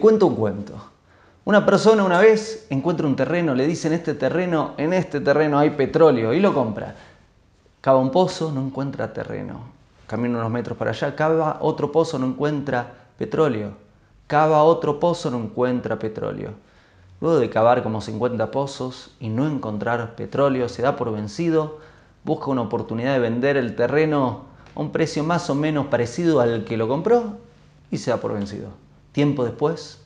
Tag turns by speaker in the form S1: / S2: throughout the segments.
S1: cuento un cuento. Una persona una vez encuentra un terreno, le dicen este terreno, en este terreno hay petróleo y lo compra. Cava un pozo, no encuentra terreno. Camina unos metros para allá, cava otro pozo, no encuentra petróleo. Cava otro pozo, no encuentra petróleo. Luego de cavar como 50 pozos y no encontrar petróleo, se da por vencido, busca una oportunidad de vender el terreno a un precio más o menos parecido al que lo compró y se da por vencido. Tiempo después,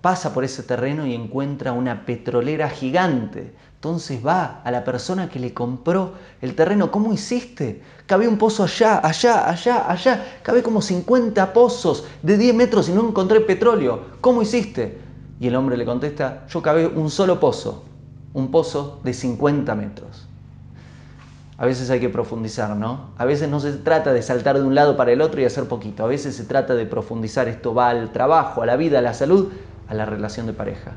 S1: pasa por ese terreno y encuentra una petrolera gigante. Entonces va a la persona que le compró el terreno. ¿Cómo hiciste? Cabé un pozo allá, allá, allá, allá. Cabé como 50 pozos de 10 metros y no encontré petróleo. ¿Cómo hiciste? Y el hombre le contesta, yo cavé un solo pozo, un pozo de 50 metros. A veces hay que profundizar, ¿no? A veces no se trata de saltar de un lado para el otro y hacer poquito. A veces se trata de profundizar. Esto va al trabajo, a la vida, a la salud, a la relación de pareja.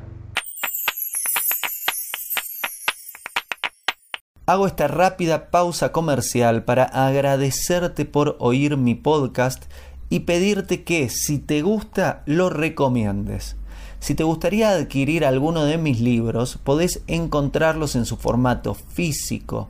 S1: Hago esta rápida pausa comercial para agradecerte por oír mi podcast y pedirte que si te gusta lo recomiendes. Si te gustaría adquirir alguno de mis libros, podés encontrarlos en su formato físico